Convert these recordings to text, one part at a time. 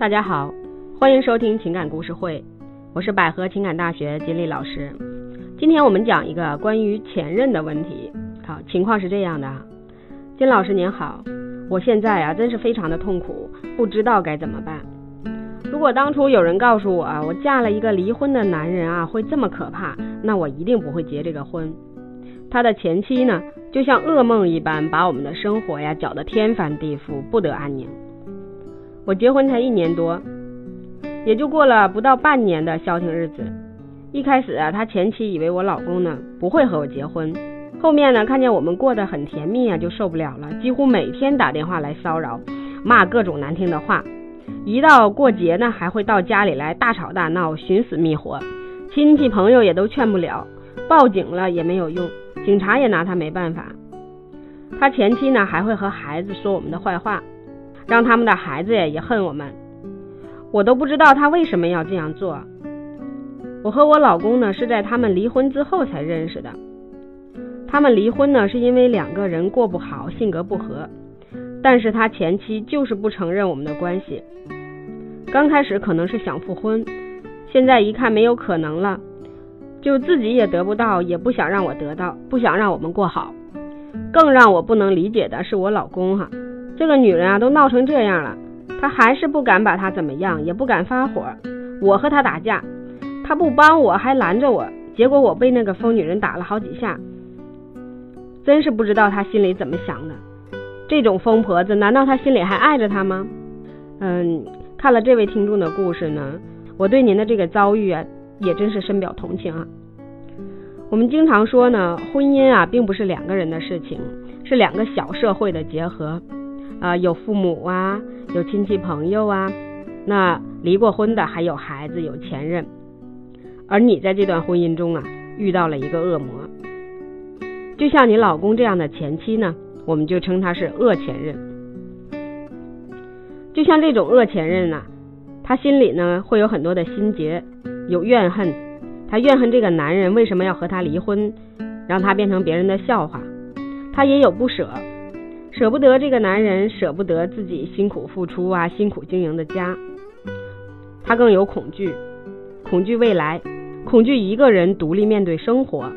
大家好，欢迎收听情感故事会，我是百合情感大学金丽老师。今天我们讲一个关于前任的问题。好，情况是这样的，金老师您好，我现在啊真是非常的痛苦，不知道该怎么办。如果当初有人告诉我啊，我嫁了一个离婚的男人啊会这么可怕，那我一定不会结这个婚。他的前妻呢，就像噩梦一般，把我们的生活呀搅得天翻地覆，不得安宁。我结婚才一年多，也就过了不到半年的消停日子。一开始啊，他前妻以为我老公呢不会和我结婚，后面呢看见我们过得很甜蜜啊，就受不了了，几乎每天打电话来骚扰，骂各种难听的话。一到过节呢，还会到家里来大吵大闹，寻死觅活。亲戚朋友也都劝不了，报警了也没有用，警察也拿他没办法。他前妻呢还会和孩子说我们的坏话。让他们的孩子也恨我们，我都不知道他为什么要这样做。我和我老公呢是在他们离婚之后才认识的。他们离婚呢是因为两个人过不好，性格不合。但是他前妻就是不承认我们的关系。刚开始可能是想复婚，现在一看没有可能了，就自己也得不到，也不想让我得到，不想让我们过好。更让我不能理解的是我老公哈。这个女人啊，都闹成这样了，他还是不敢把她怎么样，也不敢发火。我和他打架，他不帮我，还拦着我，结果我被那个疯女人打了好几下。真是不知道他心里怎么想的。这种疯婆子，难道他心里还爱着他吗？嗯，看了这位听众的故事呢，我对您的这个遭遇啊，也真是深表同情啊。我们经常说呢，婚姻啊，并不是两个人的事情，是两个小社会的结合。啊，有父母啊，有亲戚朋友啊，那离过婚的还有孩子，有前任，而你在这段婚姻中啊，遇到了一个恶魔，就像你老公这样的前妻呢，我们就称他是恶前任。就像这种恶前任呐，他心里呢会有很多的心结，有怨恨，他怨恨这个男人为什么要和他离婚，让他变成别人的笑话，他也有不舍。舍不得这个男人，舍不得自己辛苦付出啊，辛苦经营的家。他更有恐惧，恐惧未来，恐惧一个人独立面对生活。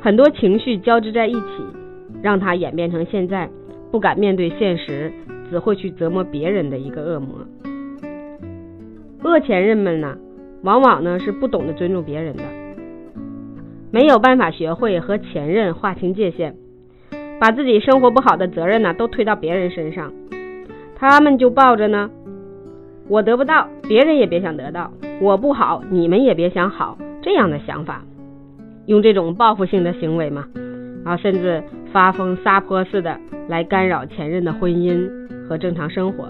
很多情绪交织在一起，让他演变成现在不敢面对现实，只会去折磨别人的一个恶魔。恶前任们呢，往往呢是不懂得尊重别人的，没有办法学会和前任划清界限。把自己生活不好的责任呢，都推到别人身上，他们就抱着呢，我得不到，别人也别想得到，我不好，你们也别想好。这样的想法，用这种报复性的行为嘛，啊，甚至发疯撒泼似的来干扰前任的婚姻和正常生活，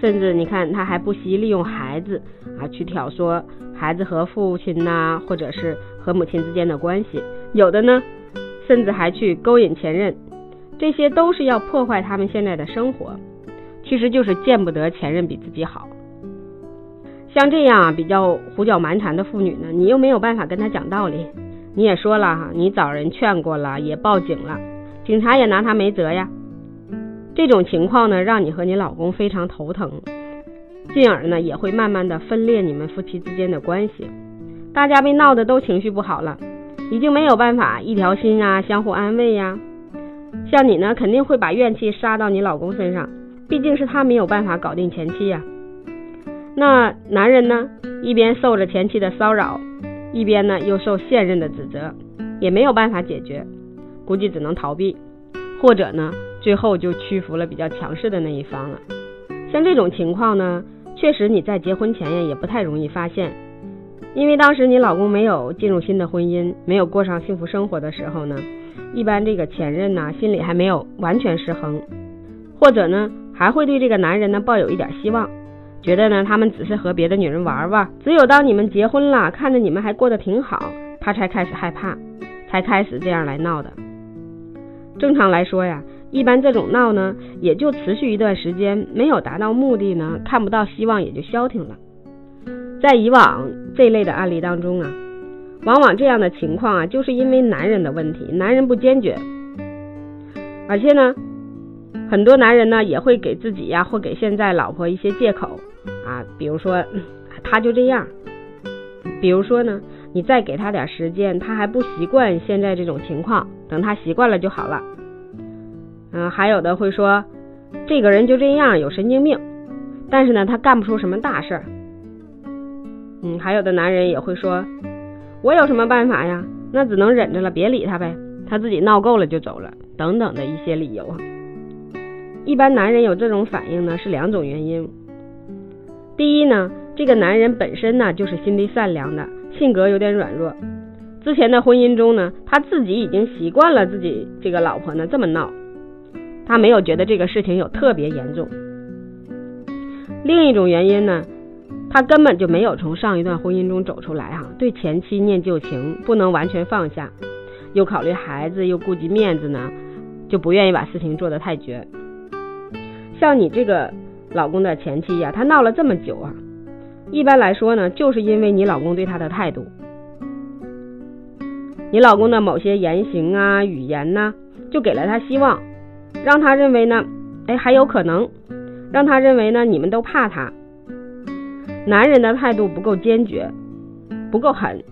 甚至你看他还不惜利用孩子啊去挑唆孩子和父亲呐，或者是和母亲之间的关系，有的呢。甚至还去勾引前任，这些都是要破坏他们现在的生活，其实就是见不得前任比自己好。像这样比较胡搅蛮缠的妇女呢，你又没有办法跟她讲道理，你也说了哈，你找人劝过了，也报警了，警察也拿她没辙呀。这种情况呢，让你和你老公非常头疼，进而呢，也会慢慢的分裂你们夫妻之间的关系，大家被闹得都情绪不好了。已经没有办法一条心啊，相互安慰呀。像你呢，肯定会把怨气撒到你老公身上，毕竟是他没有办法搞定前妻呀。那男人呢，一边受着前妻的骚扰，一边呢又受现任的指责，也没有办法解决，估计只能逃避，或者呢，最后就屈服了比较强势的那一方了。像这种情况呢，确实你在结婚前呀，也不太容易发现。因为当时你老公没有进入新的婚姻，没有过上幸福生活的时候呢，一般这个前任呢心里还没有完全失衡，或者呢还会对这个男人呢抱有一点希望，觉得呢他们只是和别的女人玩玩。只有当你们结婚了，看着你们还过得挺好，他才开始害怕，才开始这样来闹的。正常来说呀，一般这种闹呢也就持续一段时间，没有达到目的呢，看不到希望也就消停了。在以往这类的案例当中啊，往往这样的情况啊，就是因为男人的问题，男人不坚决，而且呢，很多男人呢也会给自己呀或给现在老婆一些借口啊，比如说他就这样，比如说呢你再给他点时间，他还不习惯现在这种情况，等他习惯了就好了。嗯，还有的会说这个人就这样有神经病，但是呢他干不出什么大事儿。嗯，还有的男人也会说，我有什么办法呀？那只能忍着了，别理他呗，他自己闹够了就走了，等等的一些理由。一般男人有这种反应呢，是两种原因。第一呢，这个男人本身呢就是心地善良的，性格有点软弱。之前的婚姻中呢，他自己已经习惯了自己这个老婆呢这么闹，他没有觉得这个事情有特别严重。另一种原因呢，他根本就没有从上一段婚姻中走出来哈，对前妻念旧情，不能完全放下，又考虑孩子，又顾及面子呢，就不愿意把事情做得太绝。像你这个老公的前妻呀，他闹了这么久啊，一般来说呢，就是因为你老公对他的态度，你老公的某些言行啊、语言呢，就给了他希望，让他认为呢，哎，还有可能，让他认为呢，你们都怕他。男人的态度不够坚决，不够狠，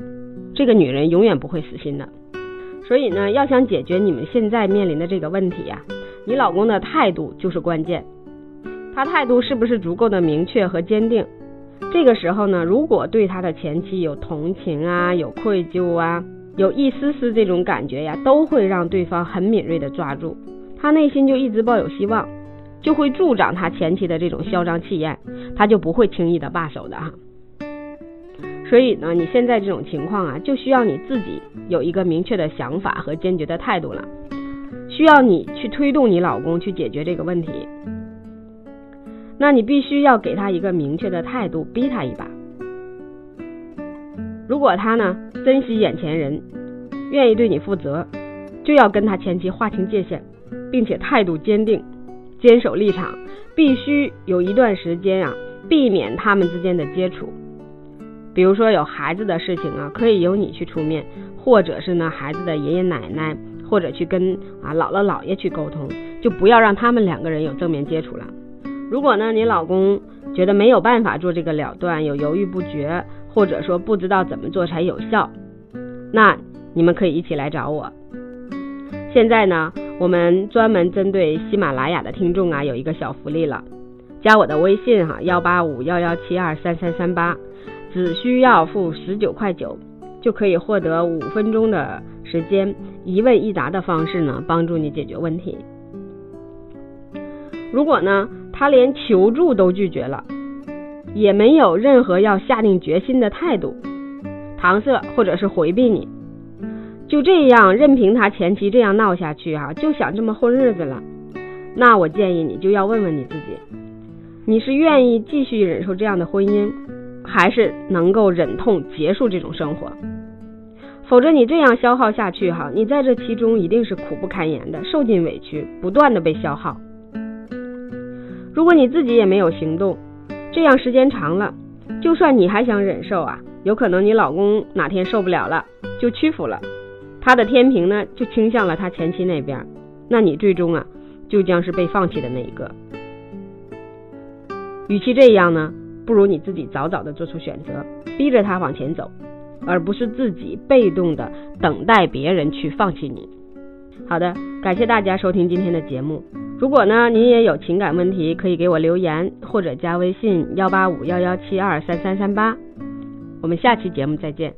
这个女人永远不会死心的。所以呢，要想解决你们现在面临的这个问题呀，你老公的态度就是关键。他态度是不是足够的明确和坚定？这个时候呢，如果对他的前妻有同情啊，有愧疚啊，有一丝丝这种感觉呀，都会让对方很敏锐的抓住，他内心就一直抱有希望，就会助长他前妻的这种嚣张气焰，他就不会轻易的罢手的哈。所以呢，你现在这种情况啊，就需要你自己有一个明确的想法和坚决的态度了，需要你去推动你老公去解决这个问题。那你必须要给他一个明确的态度，逼他一把。如果他呢珍惜眼前人，愿意对你负责，就要跟他前妻划清界限，并且态度坚定，坚守立场。必须有一段时间啊，避免他们之间的接触。比如说有孩子的事情啊，可以由你去出面，或者是呢孩子的爷爷奶奶，或者去跟啊姥姥姥爷去沟通，就不要让他们两个人有正面接触了。如果呢，你老公觉得没有办法做这个了断，有犹豫不决，或者说不知道怎么做才有效，那你们可以一起来找我。现在呢，我们专门针对喜马拉雅的听众啊，有一个小福利了，加我的微信哈，幺八五幺幺七二三三三八，只需要付十九块九，就可以获得五分钟的时间，一问一答的方式呢，帮助你解决问题。如果呢？他连求助都拒绝了，也没有任何要下定决心的态度，搪塞或者是回避你，就这样任凭他前妻这样闹下去哈，就想这么混日子了。那我建议你就要问问你自己，你是愿意继续忍受这样的婚姻，还是能够忍痛结束这种生活？否则你这样消耗下去哈，你在这其中一定是苦不堪言的，受尽委屈，不断的被消耗。如果你自己也没有行动，这样时间长了，就算你还想忍受啊，有可能你老公哪天受不了了就屈服了，他的天平呢就倾向了他前妻那边，那你最终啊就将是被放弃的那一个。与其这样呢，不如你自己早早的做出选择，逼着他往前走，而不是自己被动的等待别人去放弃你。好的，感谢大家收听今天的节目。如果呢，您也有情感问题，可以给我留言或者加微信幺八五幺幺七二三三三八。我们下期节目再见。